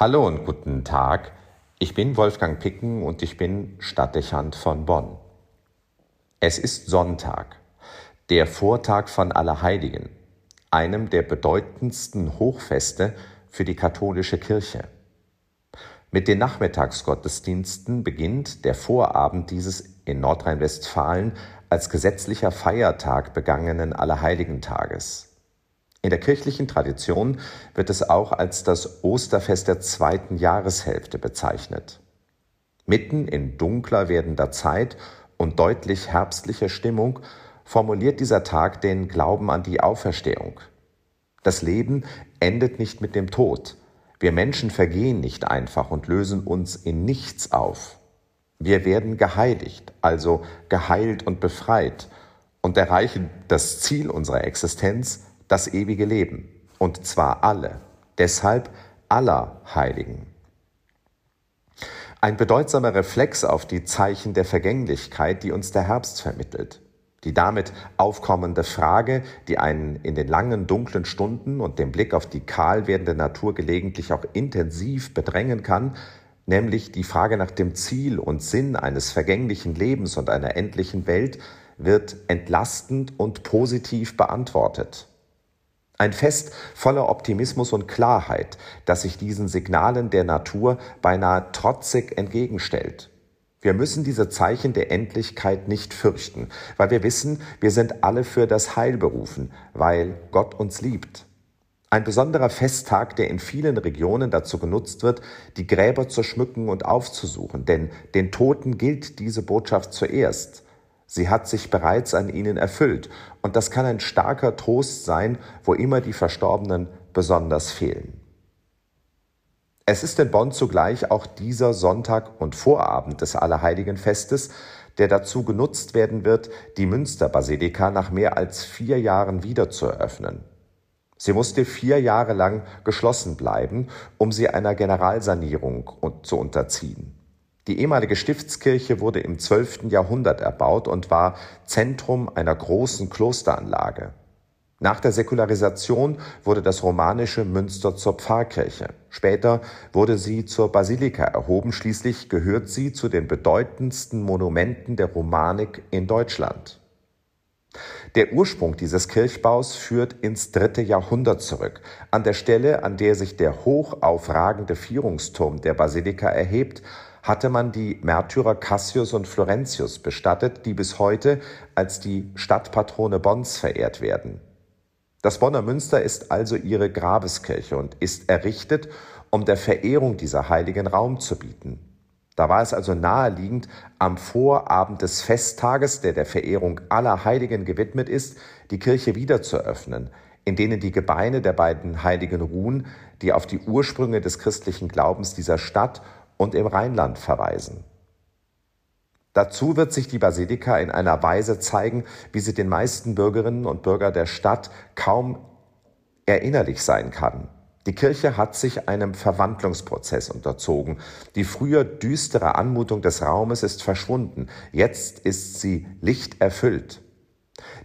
Hallo und guten Tag. Ich bin Wolfgang Picken und ich bin Stadtdechant von Bonn. Es ist Sonntag, der Vortag von Allerheiligen, einem der bedeutendsten Hochfeste für die katholische Kirche. Mit den Nachmittagsgottesdiensten beginnt der Vorabend dieses in Nordrhein-Westfalen als gesetzlicher Feiertag begangenen Allerheiligentages. In der kirchlichen Tradition wird es auch als das Osterfest der zweiten Jahreshälfte bezeichnet. Mitten in dunkler werdender Zeit und deutlich herbstlicher Stimmung formuliert dieser Tag den Glauben an die Auferstehung. Das Leben endet nicht mit dem Tod. Wir Menschen vergehen nicht einfach und lösen uns in nichts auf. Wir werden geheiligt, also geheilt und befreit und erreichen das Ziel unserer Existenz, das ewige Leben, und zwar alle, deshalb aller Heiligen. Ein bedeutsamer Reflex auf die Zeichen der Vergänglichkeit, die uns der Herbst vermittelt. Die damit aufkommende Frage, die einen in den langen dunklen Stunden und dem Blick auf die kahl werdende Natur gelegentlich auch intensiv bedrängen kann, nämlich die Frage nach dem Ziel und Sinn eines vergänglichen Lebens und einer endlichen Welt, wird entlastend und positiv beantwortet. Ein Fest voller Optimismus und Klarheit, das sich diesen Signalen der Natur beinahe trotzig entgegenstellt. Wir müssen diese Zeichen der Endlichkeit nicht fürchten, weil wir wissen, wir sind alle für das Heil berufen, weil Gott uns liebt. Ein besonderer Festtag, der in vielen Regionen dazu genutzt wird, die Gräber zu schmücken und aufzusuchen, denn den Toten gilt diese Botschaft zuerst. Sie hat sich bereits an ihnen erfüllt, und das kann ein starker Trost sein, wo immer die Verstorbenen besonders fehlen. Es ist in Bonn zugleich auch dieser Sonntag und Vorabend des Allerheiligenfestes, der dazu genutzt werden wird, die Münsterbasilika nach mehr als vier Jahren wieder zu eröffnen. Sie musste vier Jahre lang geschlossen bleiben, um sie einer Generalsanierung zu unterziehen. Die ehemalige Stiftskirche wurde im 12. Jahrhundert erbaut und war Zentrum einer großen Klosteranlage. Nach der Säkularisation wurde das romanische Münster zur Pfarrkirche. Später wurde sie zur Basilika erhoben. Schließlich gehört sie zu den bedeutendsten Monumenten der Romanik in Deutschland. Der Ursprung dieses Kirchbaus führt ins dritte Jahrhundert zurück. An der Stelle, an der sich der hoch aufragende Vierungsturm der Basilika erhebt, hatte man die Märtyrer Cassius und Florentius bestattet, die bis heute als die Stadtpatrone Bonns verehrt werden. Das Bonner Münster ist also ihre Grabeskirche und ist errichtet, um der Verehrung dieser heiligen Raum zu bieten. Da war es also naheliegend, am Vorabend des Festtages, der der Verehrung aller Heiligen gewidmet ist, die Kirche wieder zu öffnen, in denen die Gebeine der beiden Heiligen ruhen, die auf die Ursprünge des christlichen Glaubens dieser Stadt und im Rheinland verweisen. Dazu wird sich die Basilika in einer Weise zeigen, wie sie den meisten Bürgerinnen und Bürgern der Stadt kaum erinnerlich sein kann. Die Kirche hat sich einem Verwandlungsprozess unterzogen. Die früher düstere Anmutung des Raumes ist verschwunden. Jetzt ist sie lichterfüllt.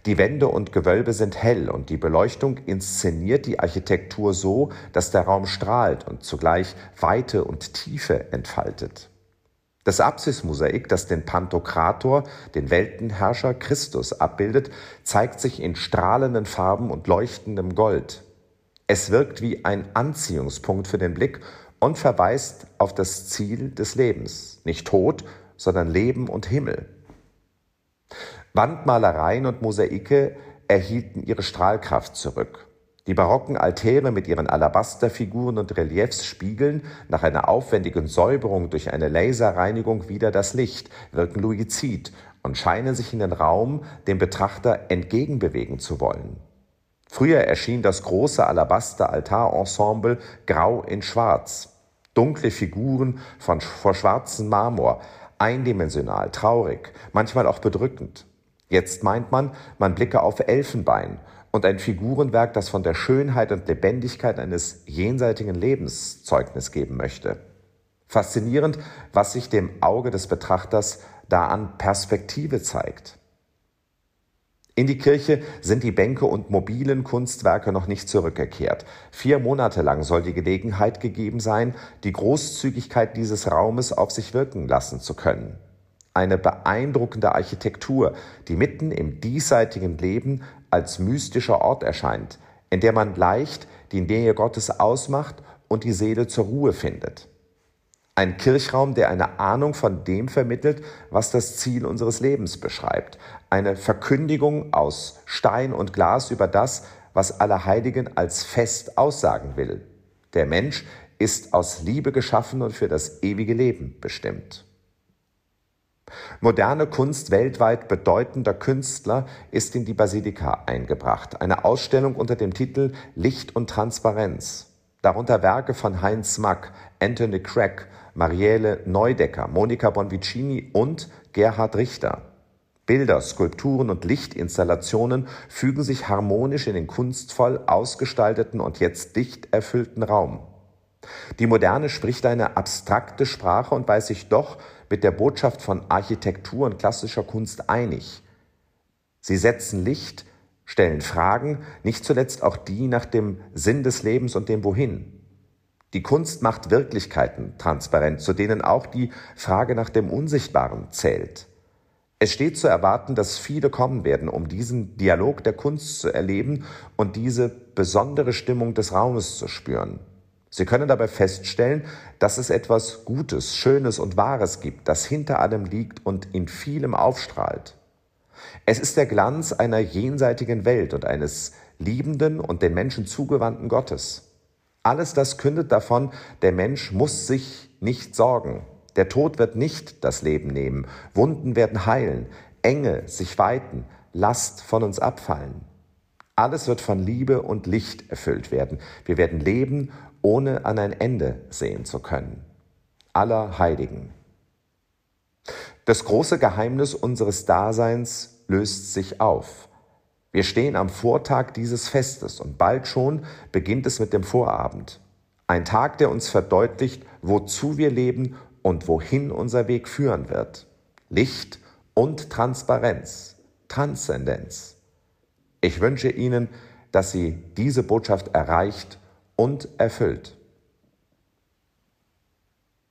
Die Wände und Gewölbe sind hell und die Beleuchtung inszeniert die Architektur so, dass der Raum strahlt und zugleich Weite und Tiefe entfaltet. Das Apsismosaik, das den Pantokrator, den Weltenherrscher Christus abbildet, zeigt sich in strahlenden Farben und leuchtendem Gold. Es wirkt wie ein Anziehungspunkt für den Blick und verweist auf das Ziel des Lebens. Nicht Tod, sondern Leben und Himmel. Wandmalereien und Mosaike erhielten ihre Strahlkraft zurück. Die barocken Altäre mit ihren Alabasterfiguren und Reliefs spiegeln nach einer aufwendigen Säuberung durch eine Laserreinigung wieder das Licht, wirken luizid und scheinen sich in den Raum dem Betrachter entgegenbewegen zu wollen. Früher erschien das große Alabaster-Altarensemble grau in schwarz. Dunkle Figuren von, vor schwarzem Marmor, eindimensional, traurig, manchmal auch bedrückend. Jetzt meint man, man blicke auf Elfenbein und ein Figurenwerk, das von der Schönheit und Lebendigkeit eines jenseitigen Lebens Zeugnis geben möchte. Faszinierend, was sich dem Auge des Betrachters da an Perspektive zeigt. In die Kirche sind die Bänke und mobilen Kunstwerke noch nicht zurückgekehrt. Vier Monate lang soll die Gelegenheit gegeben sein, die Großzügigkeit dieses Raumes auf sich wirken lassen zu können. Eine beeindruckende Architektur, die mitten im diesseitigen Leben als mystischer Ort erscheint, in der man leicht die Nähe Gottes ausmacht und die Seele zur Ruhe findet. Ein Kirchraum, der eine Ahnung von dem vermittelt, was das Ziel unseres Lebens beschreibt. Eine Verkündigung aus Stein und Glas über das, was Allerheiligen als Fest aussagen will. Der Mensch ist aus Liebe geschaffen und für das ewige Leben bestimmt. Moderne Kunst weltweit bedeutender Künstler ist in die Basilika eingebracht. Eine Ausstellung unter dem Titel Licht und Transparenz. Darunter Werke von Heinz Mack, Anthony Craig, Marielle Neudecker, Monika Bonvicini und Gerhard Richter. Bilder, Skulpturen und Lichtinstallationen fügen sich harmonisch in den kunstvoll ausgestalteten und jetzt dicht erfüllten Raum. Die Moderne spricht eine abstrakte Sprache und weiß sich doch mit der Botschaft von Architektur und klassischer Kunst einig. Sie setzen Licht, stellen Fragen, nicht zuletzt auch die nach dem Sinn des Lebens und dem Wohin. Die Kunst macht Wirklichkeiten transparent, zu denen auch die Frage nach dem Unsichtbaren zählt. Es steht zu erwarten, dass viele kommen werden, um diesen Dialog der Kunst zu erleben und diese besondere Stimmung des Raumes zu spüren. Sie können dabei feststellen, dass es etwas Gutes, Schönes und Wahres gibt, das hinter allem liegt und in vielem aufstrahlt. Es ist der Glanz einer jenseitigen Welt und eines liebenden und den Menschen zugewandten Gottes. Alles das kündet davon, der Mensch muss sich nicht sorgen. Der Tod wird nicht das Leben nehmen. Wunden werden heilen. Enge sich weiten. Last von uns abfallen. Alles wird von Liebe und Licht erfüllt werden. Wir werden leben, ohne an ein Ende sehen zu können. Aller Heiligen. Das große Geheimnis unseres Daseins löst sich auf. Wir stehen am Vortag dieses Festes und bald schon beginnt es mit dem Vorabend. Ein Tag, der uns verdeutlicht, wozu wir leben und wohin unser Weg führen wird. Licht und Transparenz, Transzendenz. Ich wünsche Ihnen, dass Sie diese Botschaft erreicht und erfüllt.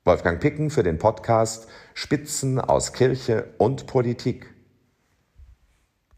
Wolfgang Picken für den Podcast Spitzen aus Kirche und Politik.